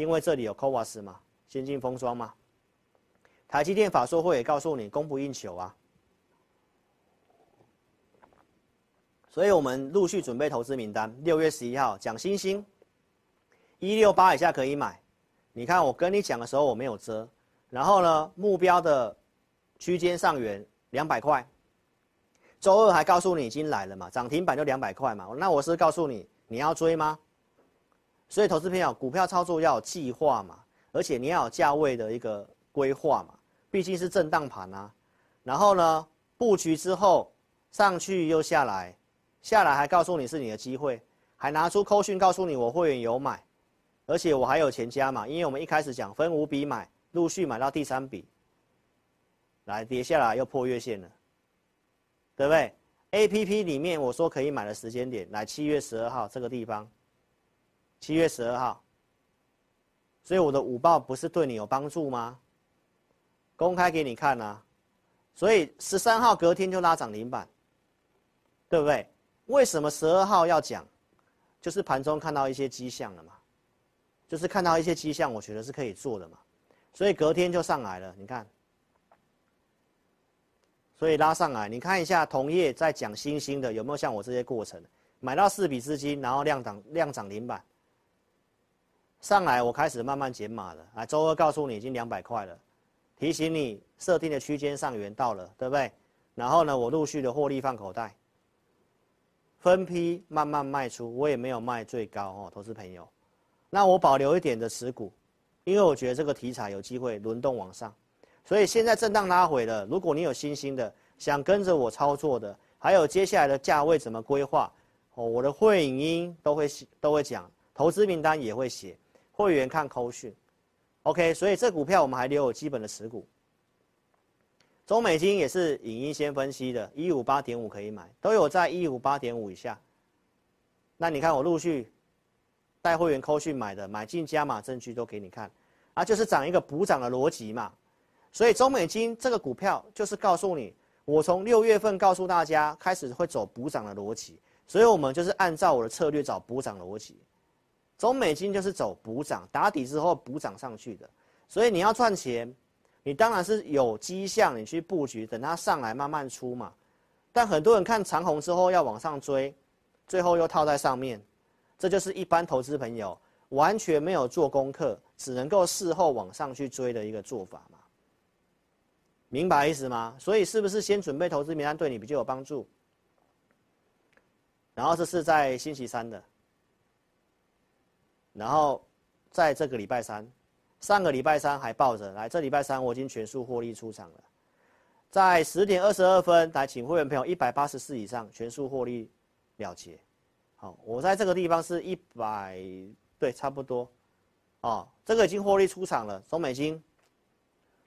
因为这里有 CoWoS 嘛，先进封装嘛。台积电法说会也告诉你供不应求啊。所以我们陆续准备投资名单，六月十一号讲欣兴，一六八以下可以买。你看我跟你讲的时候我没有遮，然后呢，目标的区间上缘两百块。周二还告诉你已经来了嘛，涨停板就两百块嘛。那我是告诉你你要追吗？所以投资朋友，股票操作要有计划嘛，而且你要有价位的一个规划嘛，毕竟是震荡盘啊。然后呢，布局之后上去又下来。下来还告诉你是你的机会，还拿出扣讯告诉你我会员有买，而且我还有钱加码，因为我们一开始讲分五笔买，陆续买到第三笔，来跌下来又破月线了，对不对？A P P 里面我说可以买的时间点，来七月十二号这个地方，七月十二号，所以我的午报不是对你有帮助吗？公开给你看啊，所以十三号隔天就拉涨停板，对不对？为什么十二号要讲？就是盘中看到一些迹象了嘛，就是看到一些迹象，我觉得是可以做的嘛，所以隔天就上来了。你看，所以拉上来，你看一下同业在讲新兴的有没有像我这些过程？买到四笔资金，然后量涨量涨停板，上来我开始慢慢减码了。来，周二告诉你已经两百块了，提醒你设定的区间上缘到了，对不对？然后呢，我陆续的获利放口袋。分批慢慢卖出，我也没有卖最高哦，投资朋友。那我保留一点的持股，因为我觉得这个题材有机会轮动往上，所以现在震荡拉回了。如果你有信心的，想跟着我操作的，还有接下来的价位怎么规划，哦，我的会影音都会都会讲，投资名单也会写，会员看扣讯，OK。所以这股票我们还留有基本的持股。中美金也是影音先分析的，一五八点五可以买，都有在一五八点五以下。那你看我陆续带会员扣讯买的，买进加码证据都给你看，啊，就是涨一个补涨的逻辑嘛。所以中美金这个股票就是告诉你，我从六月份告诉大家开始会走补涨的逻辑，所以我们就是按照我的策略找补涨逻辑。走美金就是走补涨，打底之后补涨上去的，所以你要赚钱。你当然是有迹象，你去布局，等它上来慢慢出嘛。但很多人看长红之后要往上追，最后又套在上面，这就是一般投资朋友完全没有做功课，只能够事后往上去追的一个做法嘛。明白意思吗？所以是不是先准备投资名单对你比较有帮助？然后这是在星期三的，然后在这个礼拜三。上个礼拜三还抱着来，这礼拜三我已经全数获利出场了，在十点二十二分来，请会员朋友一百八十四以上全数获利了结。好，我在这个地方是一百，对，差不多。哦，这个已经获利出场了，中美金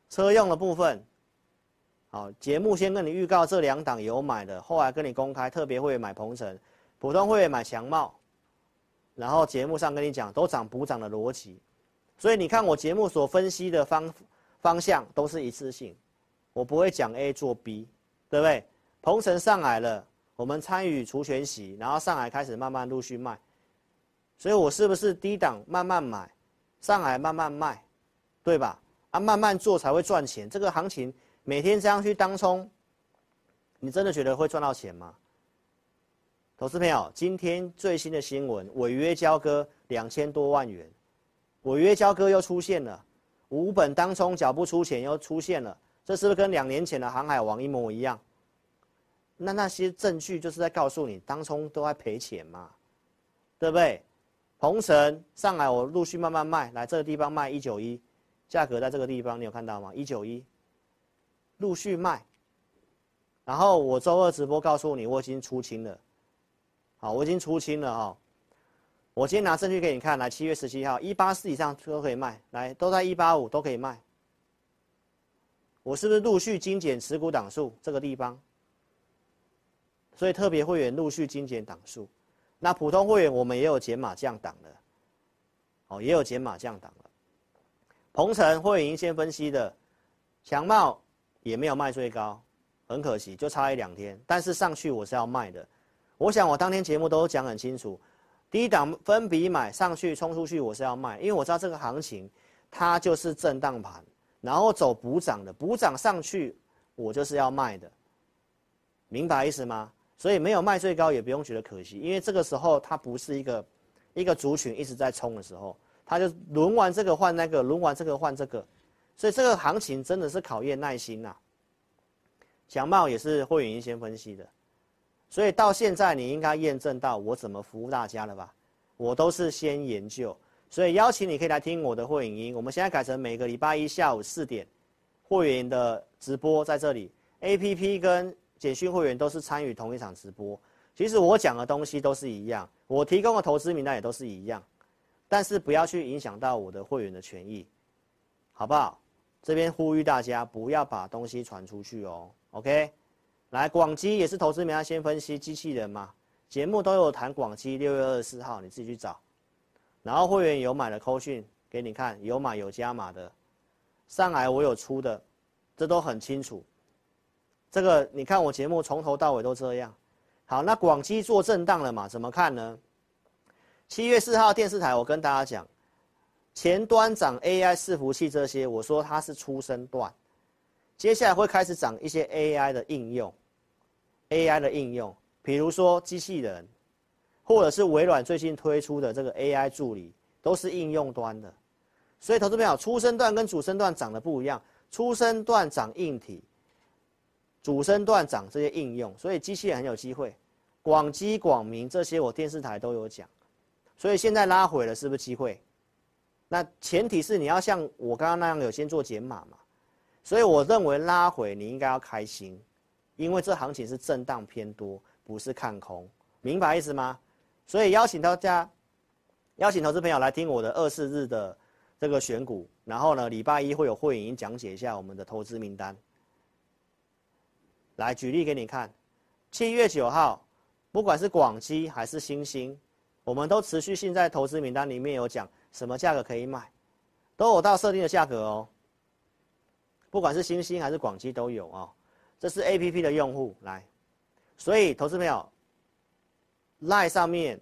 车用的部分。好，节目先跟你预告这两档有买的，后来跟你公开特别会买鹏程，普通会员买强茂，然后节目上跟你讲都涨补涨的逻辑。所以你看我节目所分析的方方向都是一次性，我不会讲 A 做 B，对不对？鹏程上来了，我们参与除权息，然后上来开始慢慢陆续卖，所以我是不是低档慢慢买，上来慢慢卖，对吧？啊，慢慢做才会赚钱。这个行情每天这样去当冲，你真的觉得会赚到钱吗？投资朋友，今天最新的新闻，违约交割两千多万元。违约交割又出现了，无本当冲缴不出钱又出现了，这是不是跟两年前的航海王一模一样？那那些证据就是在告诉你，当冲都在赔钱嘛，对不对？鹏城上来，我陆续慢慢卖，来这个地方卖一九一，价格在这个地方，你有看到吗？一九一，陆续卖，然后我周二直播告诉你，我已经出清了，好，我已经出清了哈。我今天拿证据给你看，来七月十七号，一八四以上都可以卖，来都在一八五都可以卖。我是不是陆续精简持股档数这个地方？所以特别会员陆续精简档数，那普通会员我们也有减码降档的，哦，也有减码降档了。鹏程会员先分析的，强茂也没有卖最高，很可惜，就差一两天。但是上去我是要卖的，我想我当天节目都讲很清楚，低档分笔买上去冲出去我是要卖，因为我知道这个行情它就是震荡盘，然后走补涨的，补涨上去我就是要卖的，明白意思吗？所以没有卖最高也不用觉得可惜，因为这个时候它不是一个一个族群一直在冲的时候。它就轮完这个换那个，轮完这个换这个，所以这个行情真的是考验耐心呐、啊。强茂也是会员先分析的，所以到现在你应该验证到我怎么服务大家了吧？我都是先研究，所以邀请你可以来听我的会员音。我们现在改成每个礼拜一下午四点，会员的直播在这里，APP 跟简讯会员都是参与同一场直播。其实我讲的东西都是一样，我提供的投资名单也都是一样。但是不要去影响到我的会员的权益，好不好？这边呼吁大家不要把东西传出去哦。OK，来广基也是投资名单先分析机器人嘛，节目都有谈广基六月二十四号，你自己去找。然后会员有买的扣讯给你看，有买有加码的，上来我有出的，这都很清楚。这个你看我节目从头到尾都这样。好，那广基做震荡了嘛？怎么看呢？七月四号电视台，我跟大家讲，前端涨 AI 伺服器这些，我说它是初升段，接下来会开始涨一些 AI 的应用，AI 的应用，比如说机器人，或者是微软最近推出的这个 AI 助理，都是应用端的。所以投资朋友，初升段跟主升段涨的不一样，初升段涨硬体，主升段涨这些应用，所以机器人很有机会。广基、广明这些，我电视台都有讲。所以现在拉回了，是不是机会？那前提是你要像我刚刚那样有先做减码嘛。所以我认为拉回你应该要开心，因为这行情是震荡偏多，不是看空，明白意思吗？所以邀请大家，邀请投资朋友来听我的二四日的这个选股，然后呢，礼拜一会有会员讲解一下我们的投资名单。来举例给你看，七月九号，不管是广基还是新兴。我们都持续性在投资名单里面有讲什么价格可以买，都有到设定的价格哦。不管是新兴还是广基都有哦。这是 APP 的用户来，所以投资朋友，LINE 上面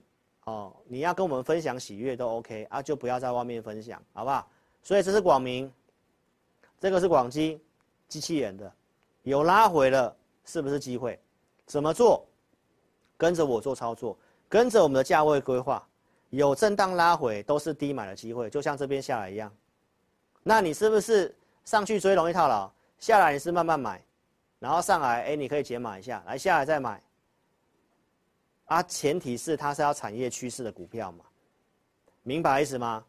哦，你要跟我们分享喜悦都 OK 啊，就不要在外面分享，好不好？所以这是广明，这个是广基，机器人的，有拉回了，是不是机会？怎么做？跟着我做操作。跟着我们的价位规划，有震荡拉回都是低买的机会，就像这边下来一样。那你是不是上去追容易套牢？下来你是慢慢买，然后上来，哎，你可以解码一下，来下来再买。啊，前提是它是要产业趋势的股票嘛，明白意思吗？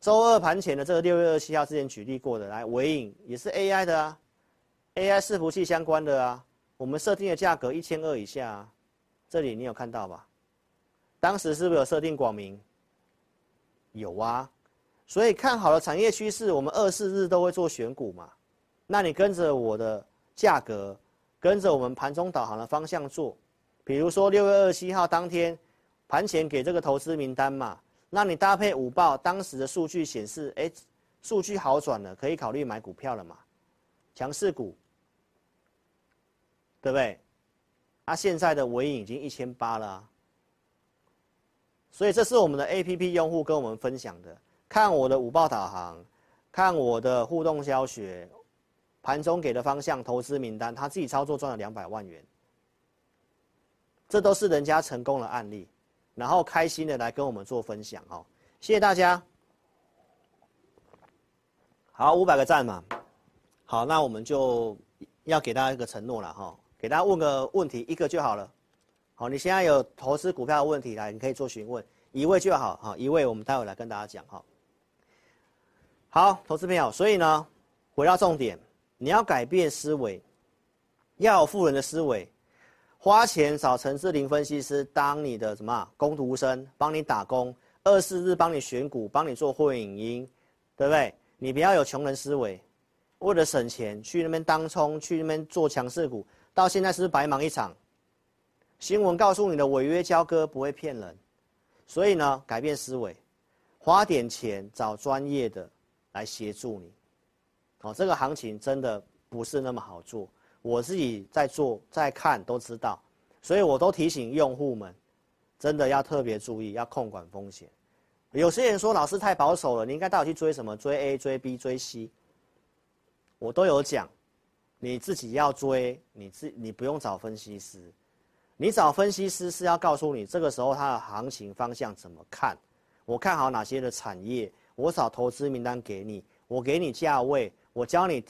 周二盘前的这个六月二十七号之前举例过的，来尾影也是 AI 的啊，AI 伺服器相关的啊，我们设定的价格一千二以下啊。这里你有看到吧？当时是不是有设定广明？有啊，所以看好了产业趋势，我们二四日都会做选股嘛。那你跟着我的价格，跟着我们盘中导航的方向做。比如说六月二十七号当天盘前给这个投资名单嘛，那你搭配午报当时的数据显示，哎，数据好转了，可以考虑买股票了嘛？强势股，对不对？啊，现在的尾影已经一千八了，所以这是我们的 APP 用户跟我们分享的。看我的午报导航，看我的互动教学，盘中给的方向、投资名单，他自己操作赚了两百万元，这都是人家成功的案例，然后开心的来跟我们做分享哦，谢谢大家。好，五百个赞嘛，好，那我们就要给大家一个承诺了哈。给大家问个问题，一个就好了。好，你现在有投资股票的问题来，你可以做询问，一位就好。哈，一位我们待会来跟大家讲。哈，好，投资朋友，所以呢，回到重点，你要改变思维，要有富人的思维，花钱找陈志霖分析师当你的什么工读生，帮你打工，二四日帮你选股，帮你做会影音，对不对？你不要有穷人思维，为了省钱去那边当冲，去那边做强势股。到现在是不是白忙一场？新闻告诉你的违约交割不会骗人，所以呢，改变思维，花点钱找专业的来协助你。哦，这个行情真的不是那么好做，我自己在做在看都知道，所以我都提醒用户们，真的要特别注意，要控管风险。有些人说老师太保守了，你应该到底去追什么？追 A、追 B、追 C，我都有讲，你自己要追，你自你不用找分析师，你找分析师是要告诉你这个时候它的行情方向怎么看，我看好哪些的产业，我找投资名单给你，我给你价位，我教你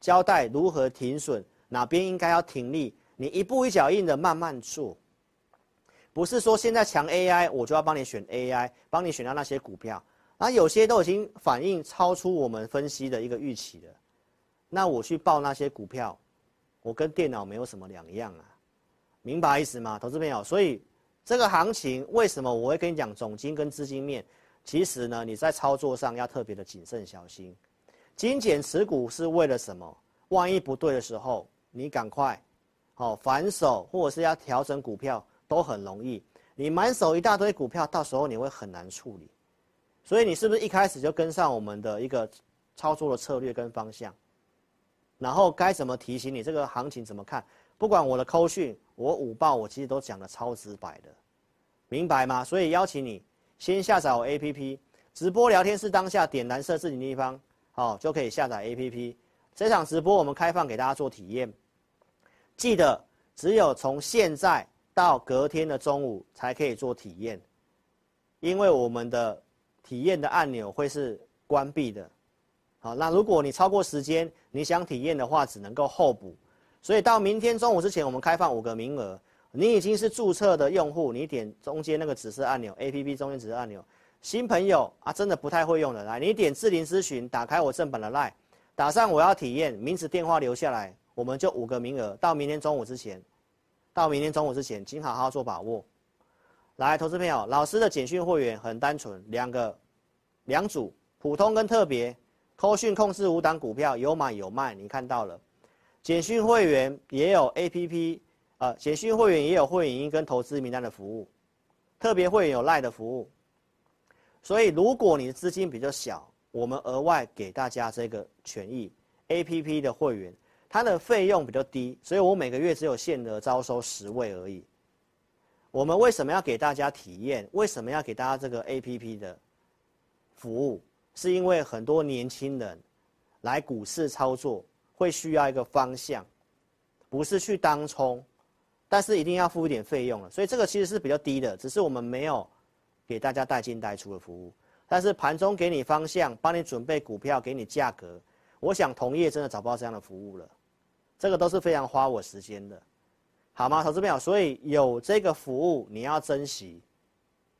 交代如何停损，哪边应该要停利，你一步一脚印的慢慢做。不是说现在强 AI，我就要帮你选 AI，帮你选到那些股票，那有些都已经反映超出我们分析的一个预期了，那我去报那些股票，我跟电脑没有什么两样啊，明白意思吗？投资朋友，所以这个行情为什么我会跟你讲总金跟资金面？其实呢，你在操作上要特别的谨慎小心，精简持股是为了什么？万一不对的时候，你赶快，好反手或者是要调整股票。都很容易，你满手一大堆股票，到时候你会很难处理，所以你是不是一开始就跟上我们的一个操作的策略跟方向？然后该怎么提醒你这个行情怎么看？不管我的扣讯，我午报，我其实都讲的超直白的，明白吗？所以邀请你先下载我 APP，直播聊天室当下点蓝色置顶地方，好就可以下载 APP。这场直播我们开放给大家做体验，记得只有从现在。到隔天的中午才可以做体验，因为我们的体验的按钮会是关闭的。好，那如果你超过时间，你想体验的话，只能够候补。所以到明天中午之前，我们开放五个名额。你已经是注册的用户，你点中间那个指示按钮，APP 中间指示按钮。新朋友啊，真的不太会用的，来，你点智霖咨询，打开我正版的 LINE，打上我要体验，名字电话留下来，我们就五个名额，到明天中午之前。到明天中午之前，请好好做把握。来，投资朋友，老师的简讯会员很单纯，两个，两组，普通跟特别。扣讯控制五档股票，有买有卖，你看到了。简讯会员也有 APP，呃，简讯会员也有会员音跟投资名单的服务，特别会员有赖的服务。所以，如果你的资金比较小，我们额外给大家这个权益，APP 的会员。它的费用比较低，所以我每个月只有限额招收十位而已。我们为什么要给大家体验？为什么要给大家这个 APP 的服务？是因为很多年轻人来股市操作会需要一个方向，不是去当冲，但是一定要付一点费用了。所以这个其实是比较低的，只是我们没有给大家带进带出的服务。但是盘中给你方向，帮你准备股票，给你价格，我想同业真的找不到这样的服务了。这个都是非常花我时间的，好吗，投资朋友？所以有这个服务，你要珍惜，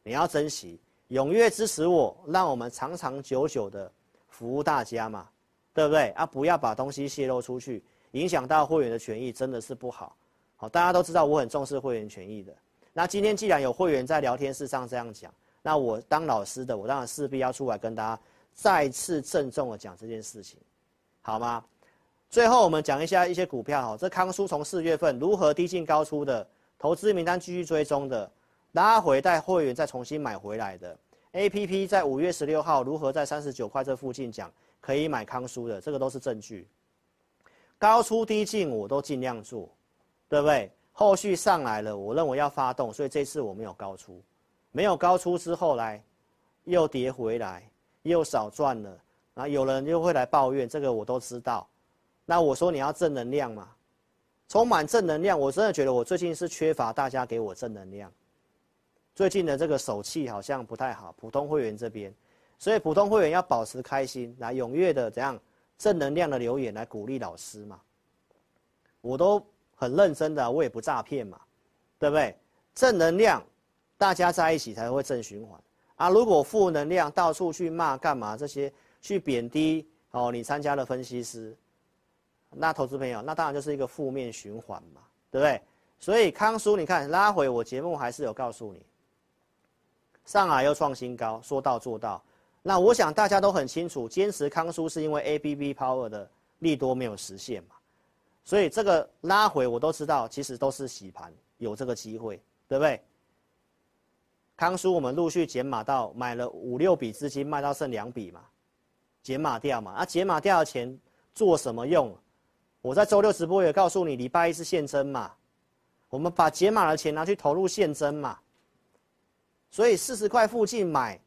你要珍惜，踊跃支持我，让我们长长久久的服务大家嘛，对不对？啊，不要把东西泄露出去，影响到会员的权益，真的是不好。好，大家都知道我很重视会员权益的。那今天既然有会员在聊天室上这样讲，那我当老师的，我当然势必要出来跟大家再次郑重的讲这件事情，好吗？最后，我们讲一下一些股票哈。这康叔从四月份如何低进高出的，投资名单继续追踪的，拉回带会员再重新买回来的。APP 在五月十六号如何在三十九块这附近讲可以买康叔的，这个都是证据。高出低进我都尽量做，对不对？后续上来了，我认为要发动，所以这次我没有高出，没有高出之后来又跌回来，又少赚了，啊，有人又会来抱怨，这个我都知道。那我说你要正能量嘛，充满正能量。我真的觉得我最近是缺乏大家给我正能量。最近的这个手气好像不太好，普通会员这边，所以普通会员要保持开心，来踊跃的怎样正能量的留言来鼓励老师嘛。我都很认真的，我也不诈骗嘛，对不对？正能量，大家在一起才会正循环啊。如果负能量到处去骂干嘛这些，去贬低哦，你参加了分析师。那投资朋友，那当然就是一个负面循环嘛，对不对？所以康叔，你看拉回我节目还是有告诉你，上海又创新高，说到做到。那我想大家都很清楚，坚持康叔是因为 ABB Power 的利多没有实现嘛，所以这个拉回我都知道，其实都是洗盘，有这个机会，对不对？康叔我们陆续减码到买了五六笔资金，卖到剩两笔嘛，减码掉嘛。啊，减码掉的钱做什么用？我在周六直播也告诉你，礼拜一是现增嘛，我们把减码的钱拿去投入现增嘛。所以四十块附近买，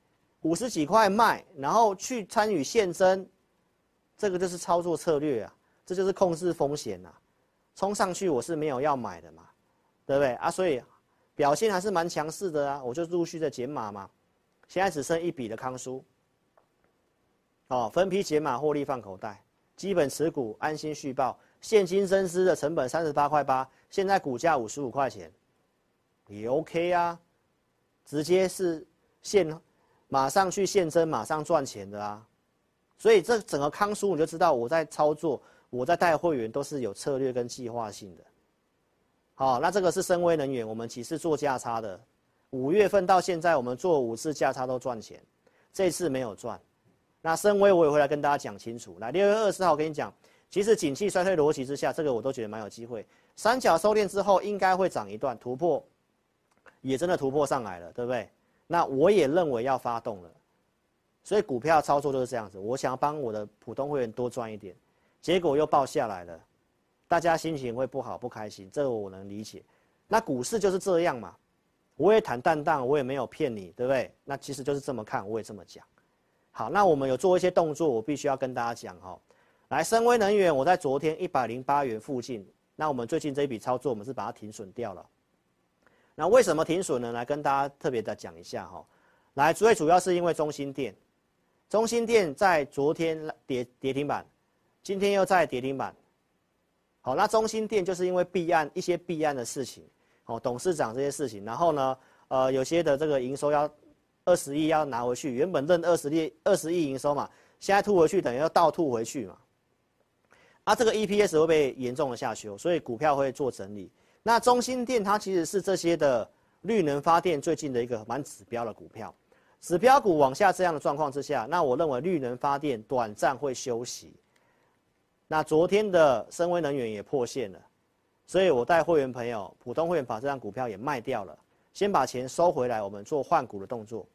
五十几块卖，然后去参与现增，这个就是操作策略啊，这就是控制风险呐。冲上去我是没有要买的嘛，对不对啊？所以。表现还是蛮强势的啊，我就陆续的减码嘛，现在只剩一笔的康舒，哦，分批减码获利放口袋，基本持股安心续报，现金增资的成本三十八块八，现在股价五十五块钱，也 OK 啊，直接是现，马上去现增，马上赚钱的啊，所以这整个康舒你就知道我在操作，我在带会员都是有策略跟计划性的。好，那这个是深威能源，我们几次做价差的，五月份到现在我们做五次价差都赚钱，这次没有赚。那深威我也会来跟大家讲清楚。来，六月二十号我跟你讲，其实景气衰退逻辑之下，这个我都觉得蛮有机会。三角收敛之后应该会涨一段突破，也真的突破上来了，对不对？那我也认为要发动了，所以股票操作就是这样子。我想要帮我的普通会员多赚一点，结果又爆下来了。大家心情会不好不开心，这个我能理解。那股市就是这样嘛，我也坦荡荡，我也没有骗你，对不对？那其实就是这么看，我也这么讲。好，那我们有做一些动作，我必须要跟大家讲哈。来，森崴能源，我在昨天一百零八元附近，那我们最近这一笔操作，我们是把它停损掉了。那为什么停损呢？来跟大家特别的讲一下哈。来，最主要是因为中兴电，中兴电在昨天跌跌停板，今天又在跌停板。好，那中心店就是因为弊案一些弊案的事情，哦，董事长这些事情，然后呢，呃，有些的这个营收要二十亿要拿回去，原本认二十亿二十亿营收嘛，现在吐回去等于要倒吐回去嘛，啊，这个 EPS 会被严重的下修，所以股票会做整理。那中心店它其实是这些的绿能发电最近的一个蛮指标的股票，指标股往下这样的状况之下，那我认为绿能发电短暂会休息。那昨天的森崴能源也破线了，所以我带会员朋友、普通会员把这张股票也卖掉了，先把钱收回来，我们做换股的动作。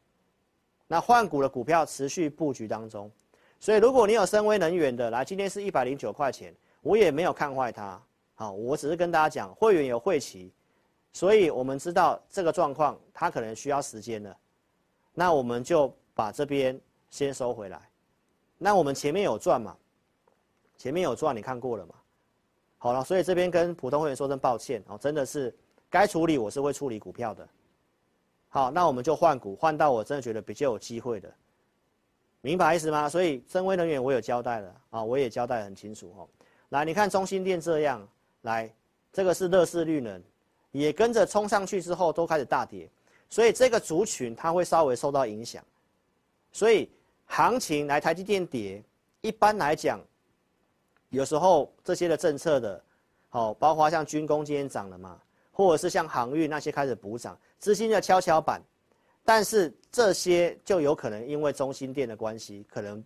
那换股的股票持续布局当中，所以如果你有深威能源的，来，今天是一百零九块钱，我也没有看坏它，好，我只是跟大家讲，会员有会期，所以我们知道这个状况它可能需要时间了，那我们就把这边先收回来，那我们前面有赚嘛？前面有赚，你看过了吗？好了，所以这边跟普通会员说声抱歉哦，真的是该处理我是会处理股票的。好，那我们就换股，换到我真的觉得比较有机会的，明白意思吗？所以森崴能源我有交代了啊，我也交代很清楚哦。来，你看中心电这样，来，这个是乐视绿能，也跟着冲上去之后都开始大跌，所以这个族群它会稍微受到影响。所以行情来台积电跌，一般来讲。有时候这些的政策的，好，包括像军工今天涨了嘛，或者是像航运那些开始补涨，资金的跷跷板，但是这些就有可能因为中心店的关系，可能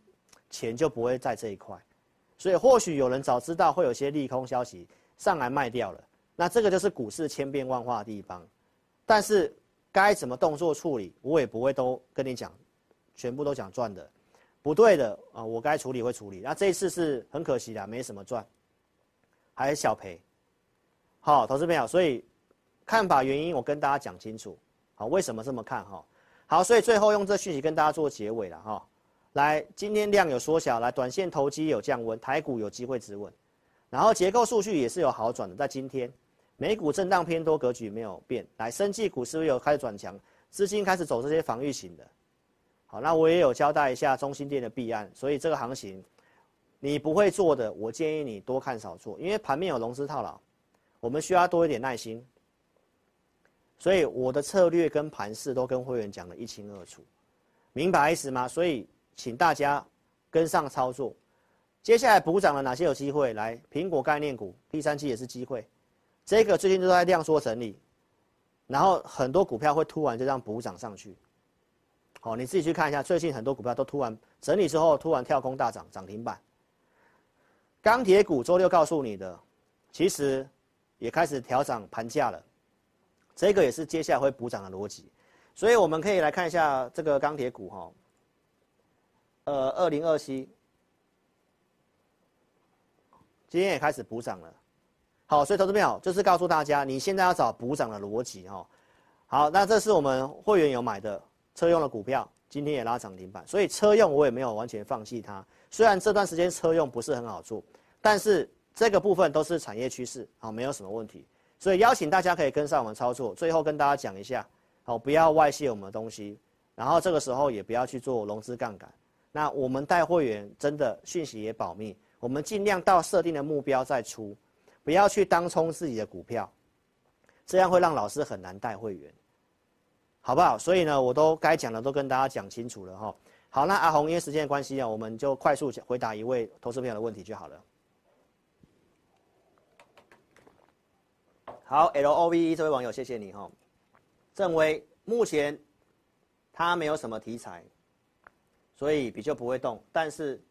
钱就不会在这一块，所以或许有人早知道会有些利空消息上来卖掉了，那这个就是股市千变万化的地方，但是该怎么动作处理，我也不会都跟你讲，全部都讲赚的。不对的啊，我该处理会处理。那这一次是很可惜的，没什么赚，还是小赔。好，投资朋友，所以看法原因我跟大家讲清楚。好，为什么这么看哈？好，所以最后用这讯息跟大家做结尾了哈。来，今天量有缩小，来，短线投机有降温，台股有机会止稳，然后结构数据也是有好转的。在今天，美股震荡偏多，格局没有变。来，生技股是不是有开始转强？资金开始走这些防御型的。好，那我也有交代一下中心店的弊案，所以这个行情，你不会做的，我建议你多看少做，因为盘面有融资套牢，我们需要多一点耐心。所以我的策略跟盘势都跟会员讲得一清二楚，明白意思吗？所以请大家跟上操作。接下来补涨了哪些有机会？来，苹果概念股第三季也是机会，这个最近都在量缩整理，然后很多股票会突然就这样补涨上去。哦，你自己去看一下，最近很多股票都突然整理之后，突然跳空大涨，涨停板。钢铁股周六告诉你的，其实也开始调涨盘价了。这个也是接下来会补涨的逻辑。所以我们可以来看一下这个钢铁股哈，呃，二零二七，今天也开始补涨了。好，所以投资朋友就是告诉大家，你现在要找补涨的逻辑哈。好，那这是我们会员有买的车用的股票，今天也拉涨停板。所以车用我也没有完全放弃它，虽然这段时间车用不是很好做，但是这个部分都是产业趋势，好，没有什么问题。所以邀请大家可以跟上我们操作。最后跟大家讲一下，好，不要外泄我们的东西，然后这个时候也不要去做融资杠杆。那我们带会员真的讯息也保密，我们尽量到设定的目标再出。不要去当冲自己的股票，这样会让老师很难带会员，好不好？所以呢，我都该讲的都跟大家讲清楚了哈。好，那阿红因为时间的关系啊，我们就快速回答一位投资朋友的问题就好了。好，L O V E 这位网友，谢谢你哈。正威目前他没有什么题材，所以比较不会动。但是，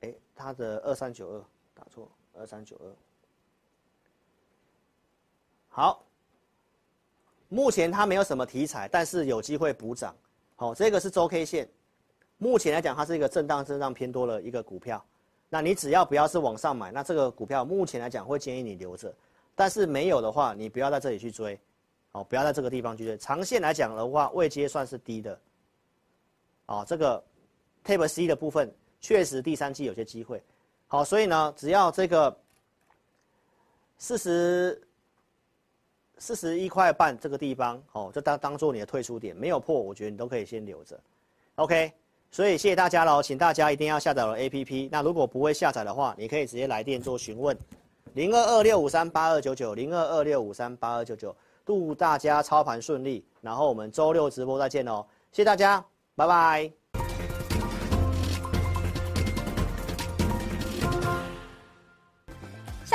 哎，他的二三九二打错，二三九二。好，目前它没有什么题材，但是有机会补涨。好，这个是周 K 线，目前来讲它是一个震荡震荡偏多的一个股票。那你只要不要是往上买，那这个股票目前来讲会建议你留着。但是没有的话，你不要在这里去追，好，不要在这个地方去追。长线来讲的话，位阶算是低的。啊，这个 Type C 的部分确实第三季有些机会。好，所以呢，只要这个四十。四十一块半这个地方，哦，就当当做你的退出点，没有破，我觉得你都可以先留着，OK。所以谢谢大家喽，请大家一定要下载了 APP。那如果不会下载的话，你可以直接来电做询问，零二二六五三八二九九，零二二六五三八二九九。祝大家操盘顺利，然后我们周六直播再见喽，谢谢大家，拜拜。